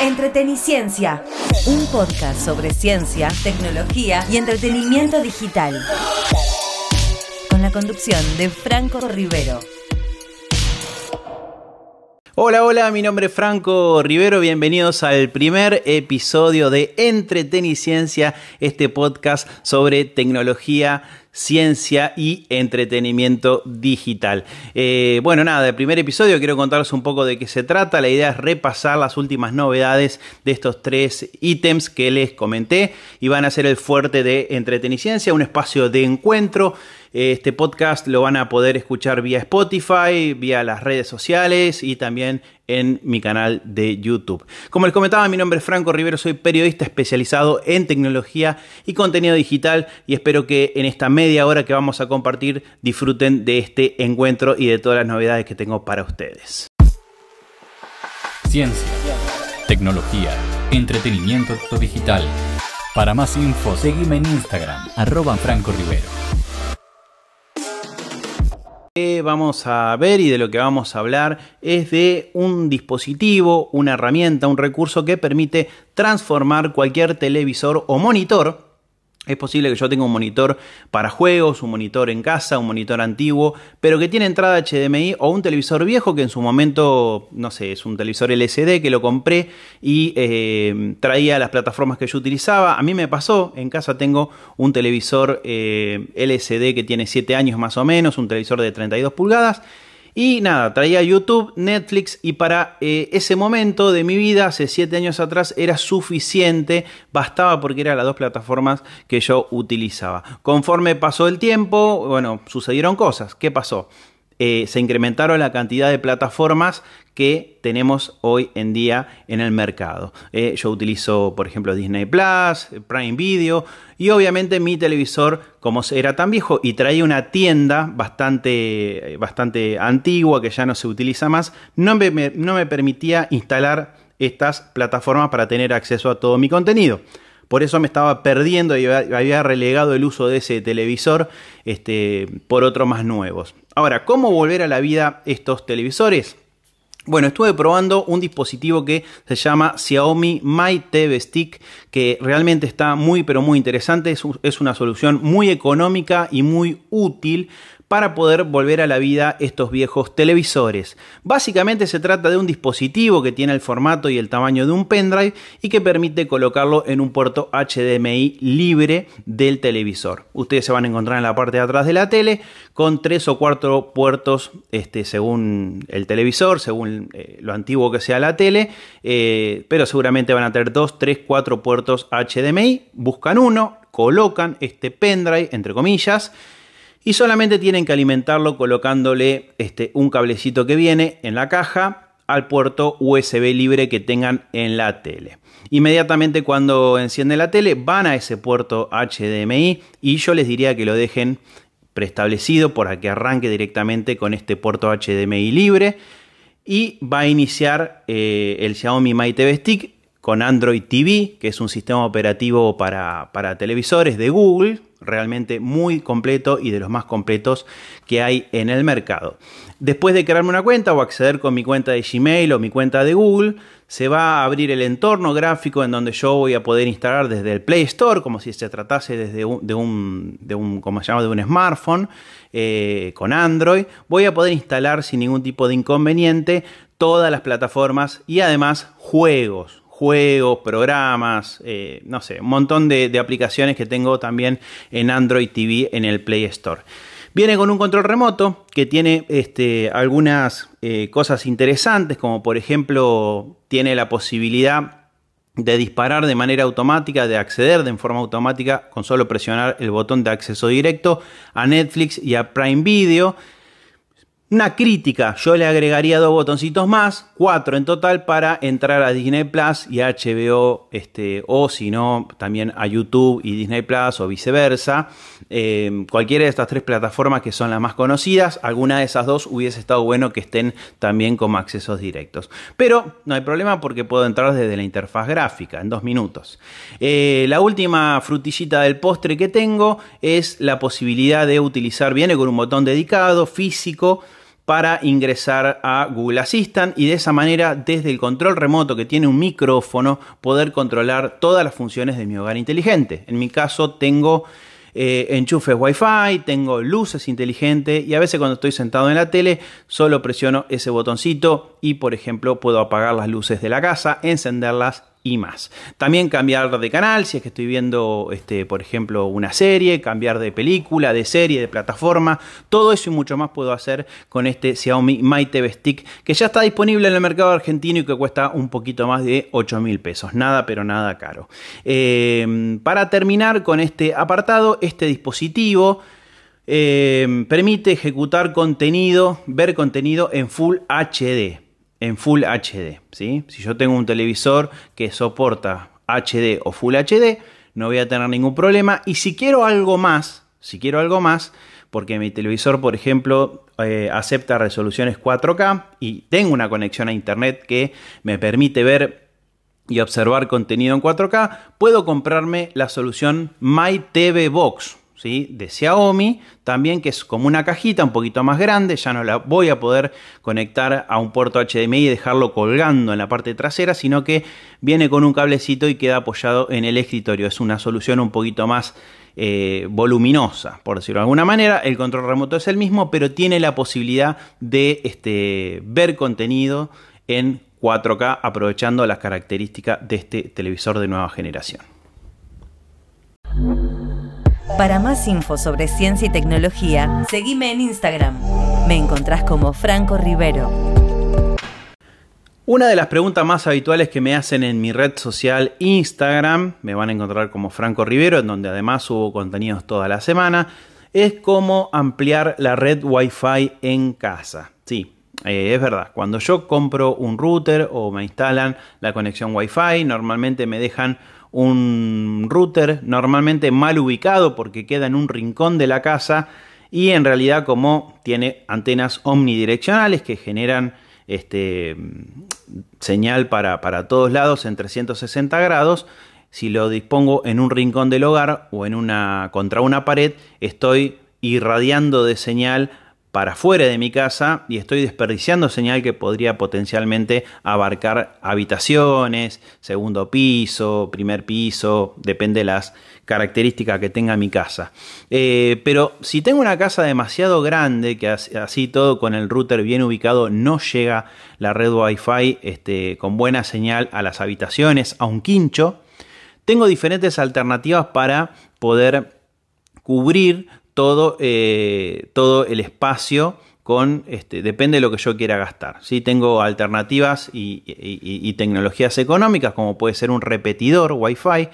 Entreteniciencia, un podcast sobre ciencia, tecnología y entretenimiento digital. Con la conducción de Franco Rivero. Hola, hola, mi nombre es Franco Rivero, bienvenidos al primer episodio de Entreteniciencia, este podcast sobre tecnología ciencia y entretenimiento digital. Eh, bueno, nada, el primer episodio quiero contaros un poco de qué se trata. La idea es repasar las últimas novedades de estos tres ítems que les comenté y van a ser el fuerte de Entreteniciencia, un espacio de encuentro este podcast lo van a poder escuchar vía Spotify, vía las redes sociales y también en mi canal de YouTube. Como les comentaba, mi nombre es Franco Rivero, soy periodista especializado en tecnología y contenido digital y espero que en esta media hora que vamos a compartir disfruten de este encuentro y de todas las novedades que tengo para ustedes. Ciencia, tecnología, entretenimiento digital. Para más info, seguime en Instagram, arroba Franco Rivero vamos a ver y de lo que vamos a hablar es de un dispositivo, una herramienta, un recurso que permite transformar cualquier televisor o monitor es posible que yo tenga un monitor para juegos, un monitor en casa, un monitor antiguo, pero que tiene entrada HDMI o un televisor viejo que en su momento, no sé, es un televisor LCD que lo compré y eh, traía las plataformas que yo utilizaba. A mí me pasó, en casa tengo un televisor eh, LCD que tiene 7 años más o menos, un televisor de 32 pulgadas y nada, traía YouTube, Netflix y para eh, ese momento de mi vida, hace 7 años atrás, era suficiente, bastaba porque eran las dos plataformas que yo utilizaba. Conforme pasó el tiempo, bueno, sucedieron cosas. ¿Qué pasó? Eh, se incrementaron la cantidad de plataformas que tenemos hoy en día en el mercado. Eh, yo utilizo, por ejemplo, Disney Plus, Prime Video y obviamente mi televisor, como era tan viejo y traía una tienda bastante, bastante antigua que ya no se utiliza más, no me, no me permitía instalar estas plataformas para tener acceso a todo mi contenido. Por eso me estaba perdiendo y había relegado el uso de ese televisor este, por otros más nuevos. Ahora, ¿cómo volver a la vida estos televisores? Bueno, estuve probando un dispositivo que se llama Xiaomi My TV Stick, que realmente está muy pero muy interesante. Es, una solución muy económica y muy útil para poder volver a la vida estos viejos televisores. Básicamente se trata de un dispositivo que tiene el formato y el tamaño de un pendrive y que permite colocarlo en un puerto HDMI libre del televisor. Ustedes se van a encontrar en la parte de atrás de la tele con tres o cuatro puertos este, según el televisor, según eh, lo antiguo que sea la tele, eh, pero seguramente van a tener dos, tres, cuatro puertos HDMI. Buscan uno, colocan este pendrive, entre comillas, y solamente tienen que alimentarlo colocándole este, un cablecito que viene en la caja al puerto USB libre que tengan en la tele. Inmediatamente cuando enciende la tele van a ese puerto HDMI y yo les diría que lo dejen preestablecido para que arranque directamente con este puerto HDMI libre y va a iniciar eh, el Xiaomi My TV Stick con Android TV, que es un sistema operativo para, televisores de Google, realmente muy completo y de los más completos que hay en el mercado. Después de crearme una cuenta o acceder con mi cuenta de Gmail o mi cuenta de Google, se va a abrir el entorno gráfico en donde yo voy a poder instalar desde el Play Store, como si se tratase desde un, de un, de un como se llama, de un smartphone eh, con Android. Voy a poder instalar sin ningún tipo de inconveniente todas las plataformas y además juegos, juegos, programas, eh, no sé, un montón de, aplicaciones que tengo también en Android TV en el Play Store. Viene con un control remoto que tiene este, algunas eh, cosas interesantes, como por ejemplo tiene la posibilidad de disparar de manera automática, de acceder de forma automática con solo presionar el botón de acceso directo a Netflix y a Prime Video una crítica, yo le agregaría dos botoncitos más, cuatro en total para entrar a Disney Plus y HBO, este, o si no, también a YouTube y Disney Plus o viceversa. Eh, cualquiera de estas tres plataformas que son las más conocidas, alguna de esas dos hubiese estado bueno que estén también como accesos directos. Pero no hay problema porque puedo entrar desde la interfaz gráfica en dos minutos. Eh, la última frutillita del postre que tengo es la posibilidad de utilizar, viene con un botón dedicado, físico, para ingresar a Google Assistant y de esa manera desde el control remoto que tiene un micrófono poder controlar todas las funciones de mi hogar inteligente. En mi caso tengo eh, enchufes Wi-Fi, tengo luces inteligentes y a veces cuando estoy sentado en la tele solo presiono ese botoncito y por ejemplo puedo apagar las luces de la casa, encenderlas y más. También cambiar de canal, si es que estoy viendo, este, por ejemplo, una serie, cambiar de película, de serie, de plataforma, todo eso y mucho más puedo hacer con este Xiaomi My Stick que ya está disponible en el mercado argentino y que cuesta un poquito más de 8 mil pesos. Nada, pero nada caro. Em, para terminar con este apartado, este dispositivo em, permite ejecutar contenido, ver contenido en Full HD en Full HD. ¿sí? Si yo tengo un televisor que soporta HD o Full HD, no voy a tener ningún problema. Y si quiero algo más, si quiero algo más, porque mi televisor, por ejemplo, eh, acepta resoluciones 4K y tengo una conexión a internet que me permite ver y observar contenido en 4K, puedo comprarme la solución My TV Box de Xiaomi, también que es como una cajita un poquito más grande, ya no la voy a poder conectar a un puerto HDMI y dejarlo colgando en la parte trasera, sino que viene con un cablecito y queda apoyado en el escritorio. Es una solución un poquito más eh, voluminosa, por decirlo de alguna manera. El control remoto es el mismo, pero tiene la posibilidad de este, ver contenido en 4K aprovechando las características de este televisor de nueva generación. Para más info sobre ciencia y tecnología, seguime en Instagram. Me encontrás como Franco Rivero. Una de las preguntas más habituales que me hacen en mi red social Instagram, me van a encontrar como Franco Rivero, en donde además subo contenidos toda la semana, es cómo ampliar la red Wi-Fi en casa. Sí, eh, es verdad, cuando yo compro un router o me instalan la conexión Wi-Fi, normalmente me dejan un router normalmente mal ubicado porque queda en un rincón de la casa y en realidad como tiene antenas omnidireccionales que generan este, señal para, para todos lados en 360 grados, si lo dispongo en un rincón del hogar o en una contra una pared, estoy irradiando de señal para fuera de mi casa y estoy desperdiciando señal que podría potencialmente abarcar habitaciones, segundo piso, primer piso, depende de las características que tenga mi casa. Eh, pero si tengo una casa demasiado grande, que así todo con el router bien ubicado no llega la red Wi-Fi este, con buena señal a las habitaciones, a un quincho, tengo diferentes alternativas para poder cubrir todo, eh, todo el espacio con, este, depende de lo que yo quiera gastar. ¿sí? Tengo alternativas y, tecnologías económicas, como puede ser un repetidor Wi-Fi,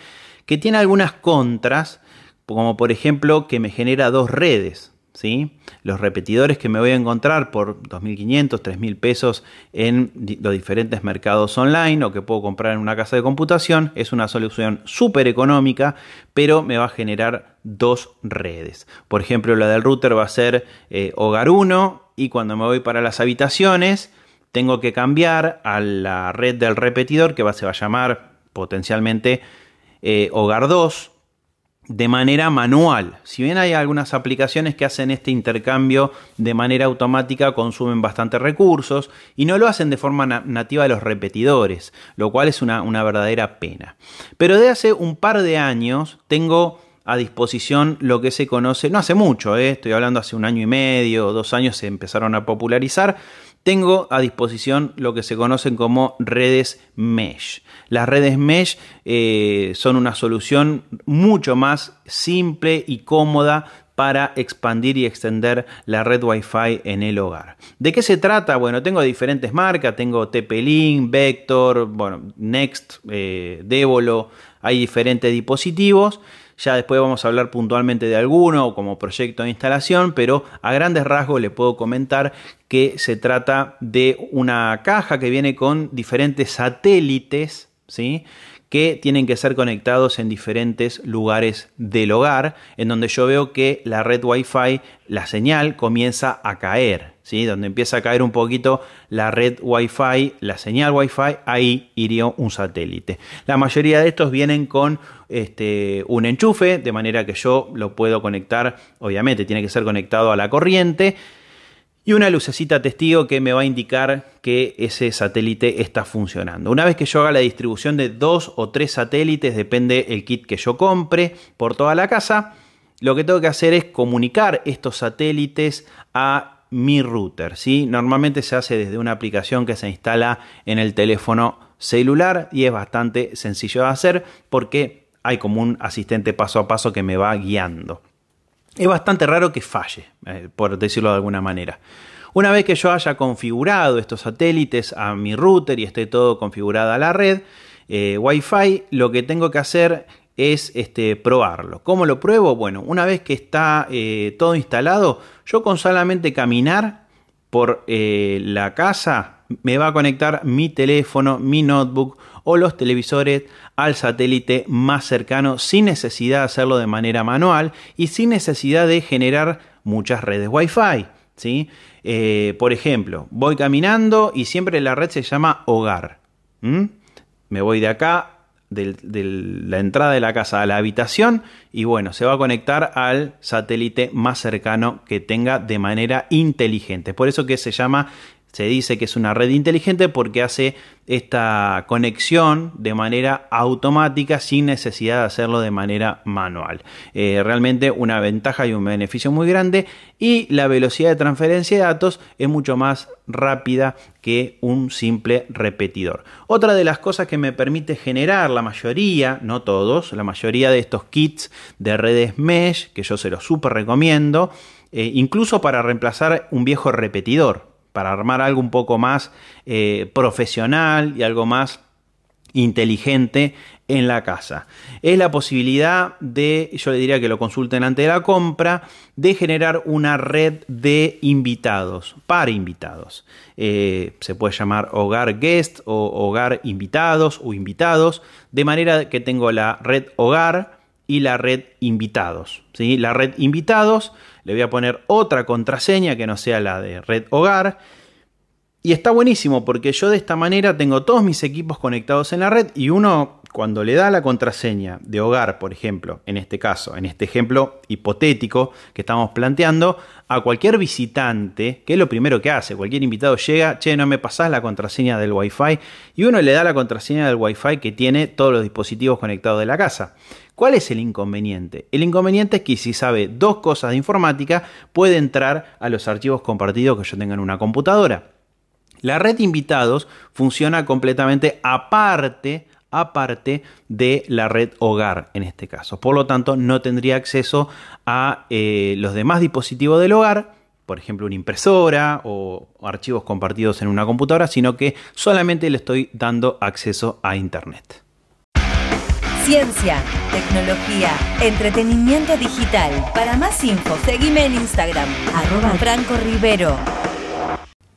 que tiene algunas contras, como por ejemplo que me genera dos redes. ¿sí? Los repetidores que me voy a encontrar por 2.500, 3.000 pesos en los diferentes mercados online o que puedo comprar en una casa de computación es una solución súper económica, pero me va a generar dos redes. Por ejemplo, la del router va a ser eh, hogar 1 y cuando me voy para las habitaciones tengo que cambiar a la red del repetidor que va, se va a llamar potencialmente eh, hogar 2 de manera manual. Si bien hay algunas aplicaciones que hacen este intercambio de manera automática, consumen bastante recursos y no lo hacen de forma nativa de los repetidores, lo cual es una, verdadera pena. Pero de hace un par de años tengo a disposición lo que se conoce, no hace mucho, eh, estoy hablando hace un año y medio, dos años se empezaron a popularizar, tengo a disposición lo que se conocen como redes mesh. Las redes mesh eh, son una solución mucho más simple y cómoda para expandir y extender la red Wi-Fi en el hogar. ¿De qué se trata? Bueno, tengo diferentes marcas, tengo TP-Link, Vector, bueno, Next, eh, Devolo, hay diferentes dispositivos. Ya después vamos a hablar puntualmente de alguno como proyecto de instalación, pero a grandes rasgos le puedo comentar que se trata de una caja que viene con diferentes satélites, ¿sí? Que tienen que ser conectados en diferentes lugares del hogar, en donde yo veo que la red Wi-Fi, la señal comienza a caer, ¿sí? donde empieza a caer un poquito la red Wi-Fi, la señal Wi-Fi, ahí iría un satélite. La mayoría de estos vienen con este, un enchufe, de manera que yo lo puedo conectar, obviamente tiene que ser conectado a la corriente y una lucecita testigo que me va a indicar que ese satélite está funcionando. Una vez que yo haga la distribución de dos o tres satélites, depende el kit que yo compre por toda la casa, lo que tengo que hacer es comunicar estos satélites a mi router. ¿sí? Normalmente se hace desde una aplicación que se instala en el teléfono celular y es bastante sencillo de hacer porque hay como un asistente paso a paso que me va guiando es bastante raro que falle, eh, por decirlo de alguna manera. Una vez que yo haya configurado estos satélites a mi router y esté todo configurado a la red eh, Wi-Fi, lo que tengo que hacer es este, probarlo. ¿Cómo lo pruebo? Bueno, una vez que está eh, todo instalado, yo con solamente caminar por la casa me va a conectar mi teléfono, mi notebook o los televisores al satélite más cercano sin necesidad de hacerlo de manera manual y sin necesidad de generar muchas redes Wi-Fi. ¿sí? Eh, por ejemplo, voy caminando y siempre la red se llama hogar. Me voy de acá, de, la entrada de la casa a la habitación y bueno, se va a conectar al satélite más cercano que tenga de manera inteligente. Por eso que se llama se dice que es una red inteligente porque hace esta conexión de manera automática sin necesidad de hacerlo de manera manual. Eh, realmente una ventaja y un beneficio muy grande y la velocidad de transferencia de datos es mucho más rápida que un simple repetidor. Otra de las cosas que me permite generar la mayoría, no todos, la mayoría de estos kits de redes mesh, que yo se los súper recomiendo, eh, incluso para reemplazar un viejo repetidor para armar algo un poco más eh, profesional y algo más inteligente en la casa. Es la posibilidad de, yo le diría que lo consulten antes de la compra, de generar una red de invitados, para invitados. Eh, se puede llamar hogar guest o hogar invitados o invitados, de manera que tengo la red hogar y la red invitados. ¿sí? La red invitados le voy a poner otra contraseña que no sea la de red hogar. Y está buenísimo porque yo de esta manera tengo todos mis equipos conectados en la red y uno cuando le da la contraseña de hogar, por ejemplo, en este caso, en este ejemplo hipotético que estamos planteando, a cualquier visitante, que es lo primero que hace, cualquier invitado llega, che, no me pasás la contraseña del Wi-Fi, y uno le da la contraseña del Wi-Fi que tiene todos los dispositivos conectados de la casa. ¿Cuál es el inconveniente? El inconveniente es que si sabe dos cosas de informática, puede entrar a los archivos compartidos que yo tenga en una computadora. La red invitados funciona completamente aparte aparte de la red hogar en este caso. Por lo tanto, no tendría acceso a eh, los demás dispositivos del hogar, por ejemplo, una impresora o archivos compartidos en una computadora, sino que solamente le estoy dando acceso a Internet. Ciencia, tecnología, entretenimiento digital. Para más info, seguime en Instagram, Franco Rivero.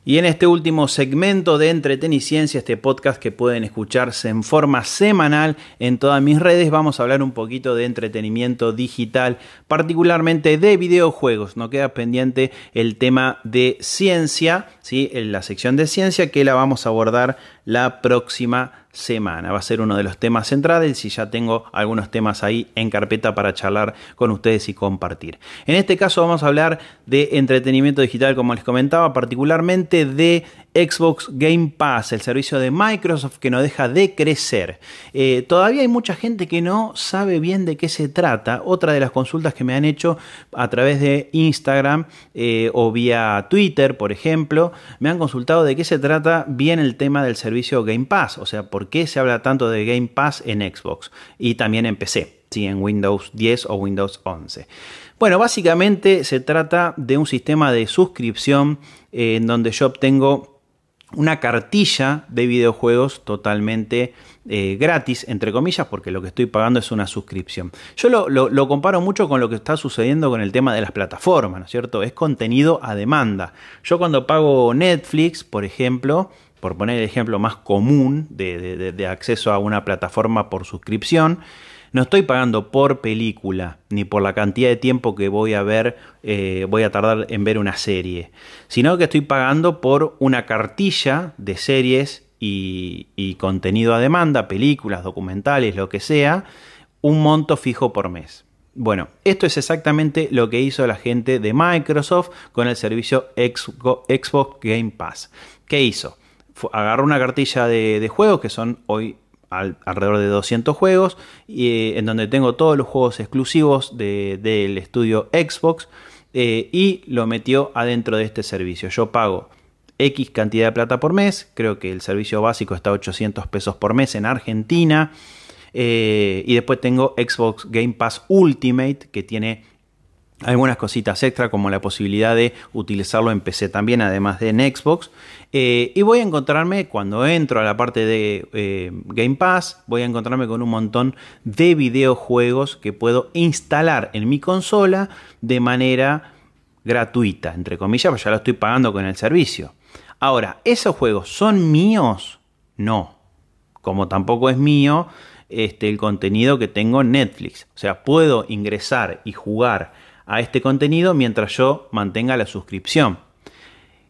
Y en este último segmento de Entreteniciencia, este podcast que pueden escucharse en forma semanal en todas mis redes, vamos a hablar un poquito de entretenimiento digital, particularmente de videojuegos. No queda pendiente el tema de ciencia, ¿sí? en la sección de ciencia que la vamos a abordar la próxima semana. Va a ser uno de los temas centrales y ya tengo algunos temas ahí en carpeta para charlar con ustedes y compartir. En este caso vamos a hablar de entretenimiento digital, como les comentaba, particularmente de Xbox Game Pass, el servicio de Microsoft que no deja de crecer. Eh, todavía hay mucha gente que no sabe bien de qué se trata. Otra de las consultas que me han hecho a través de Instagram eh, o vía Twitter, por ejemplo, me han consultado de qué se trata bien el tema del servicio Game Pass. O sea, por qué se habla tanto de Game Pass en Xbox y también en PC, ¿sí? en Windows 10 o Windows 11. Bueno, básicamente se trata de un sistema de suscripción eh, en donde yo obtengo una cartilla de videojuegos totalmente eh, gratis, entre comillas, porque lo que estoy pagando es una suscripción. Yo lo, comparo mucho con lo que está sucediendo con el tema de las plataformas, ¿no es cierto? Es contenido a demanda. Yo cuando pago Netflix, por ejemplo, por poner el ejemplo más común de acceso a una plataforma por suscripción, no estoy pagando por película ni por la cantidad de tiempo que voy a ver, eh, voy a tardar en ver una serie, sino que estoy pagando por una cartilla de series y, y contenido a demanda, películas, documentales, lo que sea, un monto fijo por mes. Bueno, esto es exactamente lo que hizo la gente de Microsoft con el servicio Xbox Game Pass. ¿Qué hizo? Agarró una cartilla de, juegos que son hoy alrededor de 200 juegos, y, en donde tengo todos los juegos exclusivos del estudio Xbox eh, y lo metió adentro de este servicio. Yo pago X cantidad de plata por mes, creo que el servicio básico está a 800 pesos por mes en Argentina. Eh, y después tengo Xbox Game Pass Ultimate, que tiene algunas cositas extra como la posibilidad de utilizarlo en PC también, además de en Xbox. Eh, y voy a encontrarme, cuando entro a la parte de eh, Game Pass, voy a encontrarme con un montón de videojuegos que puedo instalar en mi consola de manera gratuita, entre comillas, pues ya lo estoy pagando con el servicio. Ahora, ¿esos juegos son míos? No. Como tampoco es mío este, el contenido que tengo en Netflix. O sea, puedo ingresar y jugar a este contenido mientras yo mantenga la suscripción.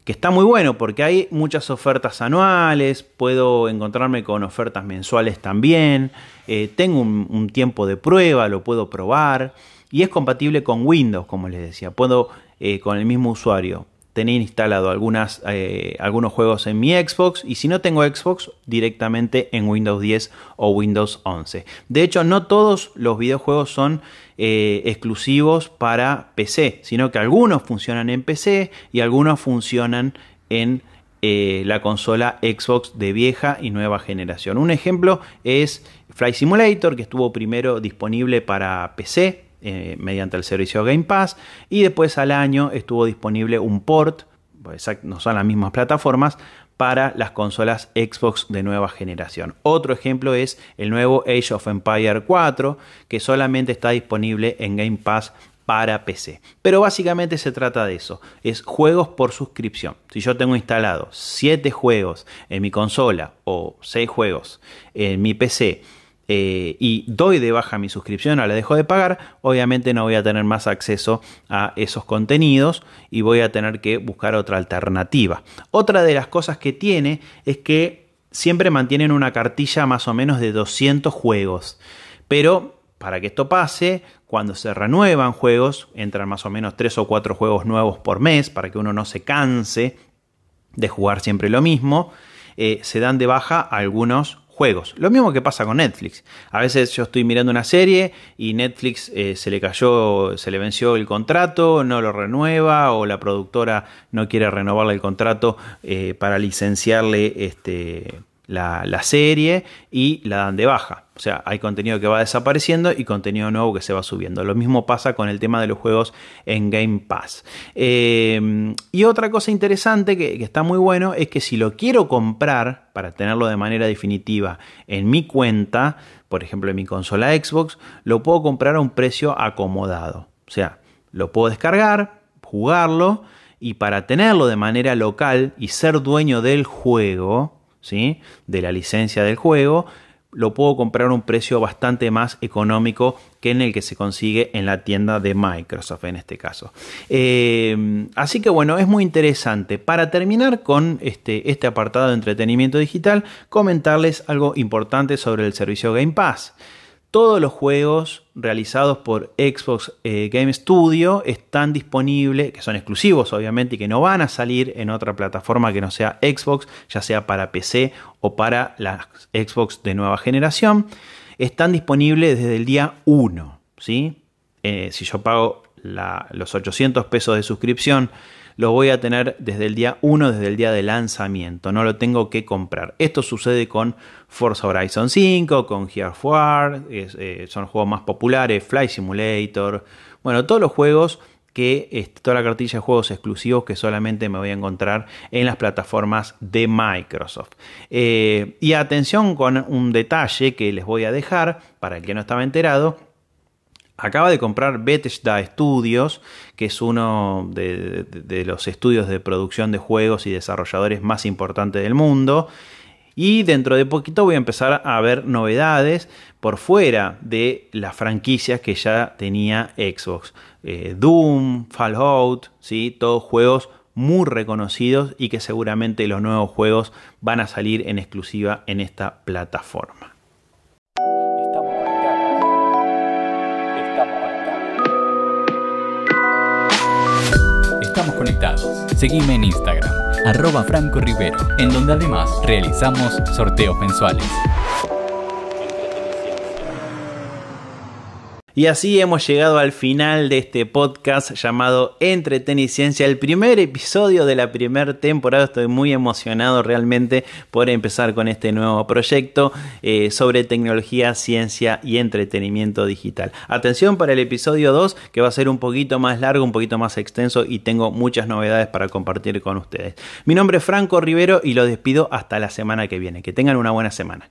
Que está muy bueno porque hay muchas ofertas anuales, puedo encontrarme con ofertas mensuales también, eh, tengo un tiempo de prueba, lo puedo probar y es compatible con Windows, como les decía. Puedo eh, con el mismo usuario tener instalado eh, algunos juegos en mi Xbox y si no tengo Xbox directamente en Windows 10 o Windows 11. De hecho, no todos los videojuegos son eh, exclusivos para PC, sino que algunos funcionan en PC y algunos funcionan en la consola Xbox de vieja y nueva generación. Un ejemplo es Flight Simulator, que estuvo primero disponible para PC eh, mediante el servicio Game Pass y después al año estuvo disponible un port, pues, no son las mismas plataformas, para las consolas Xbox de nueva generación. Otro ejemplo es el nuevo Age of Empire 4 que solamente está disponible en Game Pass para PC. Pero básicamente se trata de eso, es juegos por suscripción. Si yo tengo instalado 7 juegos en mi consola o 6 juegos en mi PC eh, y doy de baja mi suscripción o la dejo de pagar, obviamente no voy a tener más acceso a esos contenidos y voy a tener que buscar otra alternativa. Otra de las cosas que tiene es que siempre mantienen una cartilla más o menos de 200 juegos, pero para que esto pase, cuando se renuevan juegos, entran más o menos 3 o 4 juegos nuevos por mes para que uno no se canse de jugar siempre lo mismo, eh, se dan de baja algunos juegos. Lo mismo que pasa con Netflix. A veces yo estoy mirando una serie y Netflix eh, se le cayó, se le venció el contrato, no lo renueva o la productora no quiere renovarle el contrato eh, para licenciarle este, la, serie y la dan de baja. O sea, hay contenido que va desapareciendo y contenido nuevo que se va subiendo. Lo mismo pasa con el tema de los juegos en Game Pass. Eh, y otra cosa interesante que, que, está muy bueno es que si lo quiero comprar para tenerlo de manera definitiva en mi cuenta, por ejemplo en mi consola Xbox, lo puedo comprar a un precio acomodado. O sea, lo puedo descargar, jugarlo y para tenerlo de manera local y ser dueño del juego, de la licencia del juego, lo puedo comprar a un precio bastante más económico que en el que se consigue en la tienda de Microsoft en este caso. Eh, así que bueno, es muy interesante. Para terminar con este, este apartado de entretenimiento digital, comentarles algo importante sobre el servicio Game Pass. Todos los juegos realizados por Xbox eh, Game Studio están disponibles, que son exclusivos obviamente y que no van a salir en otra plataforma que no sea Xbox, ya sea para PC o para las Xbox de nueva generación. Están disponibles desde el día 1. ¿sí? Eh, si yo pago los 800 pesos de suscripción lo voy a tener desde el día 1, desde el día de lanzamiento, no lo tengo que comprar. Esto sucede con Forza Horizon 5, con Gears War, eh, son juegos más populares, Fly Simulator, bueno, todos los juegos que toda la cartilla de juegos exclusivos que solamente me voy a encontrar en las plataformas de Microsoft. Eh, y atención con un detalle que les voy a dejar para el que no estaba enterado acaba de comprar Bethesda Studios, que es uno de, los estudios de producción de juegos y desarrolladores más importantes del mundo. Y dentro de poquito voy a empezar a ver novedades por fuera de las franquicias que ya tenía Xbox. Eh, Doom, Fallout, ¿sí? todos juegos muy reconocidos y que seguramente los nuevos juegos van a salir en exclusiva en esta plataforma. Conectados. Seguime en Instagram, arroba Franco Rivero, en donde además realizamos sorteos mensuales. Y así hemos llegado al final de este podcast llamado Entreteniciencia, el primer episodio de la primera temporada. Estoy muy emocionado realmente por empezar con este nuevo proyecto eh, sobre tecnología, ciencia y entretenimiento digital. Atención para el episodio 2 que va a ser un poquito más largo, un poquito más extenso y tengo muchas novedades para compartir con ustedes. Mi nombre es Franco Rivero y lo despido hasta la semana que viene. Que tengan una buena semana.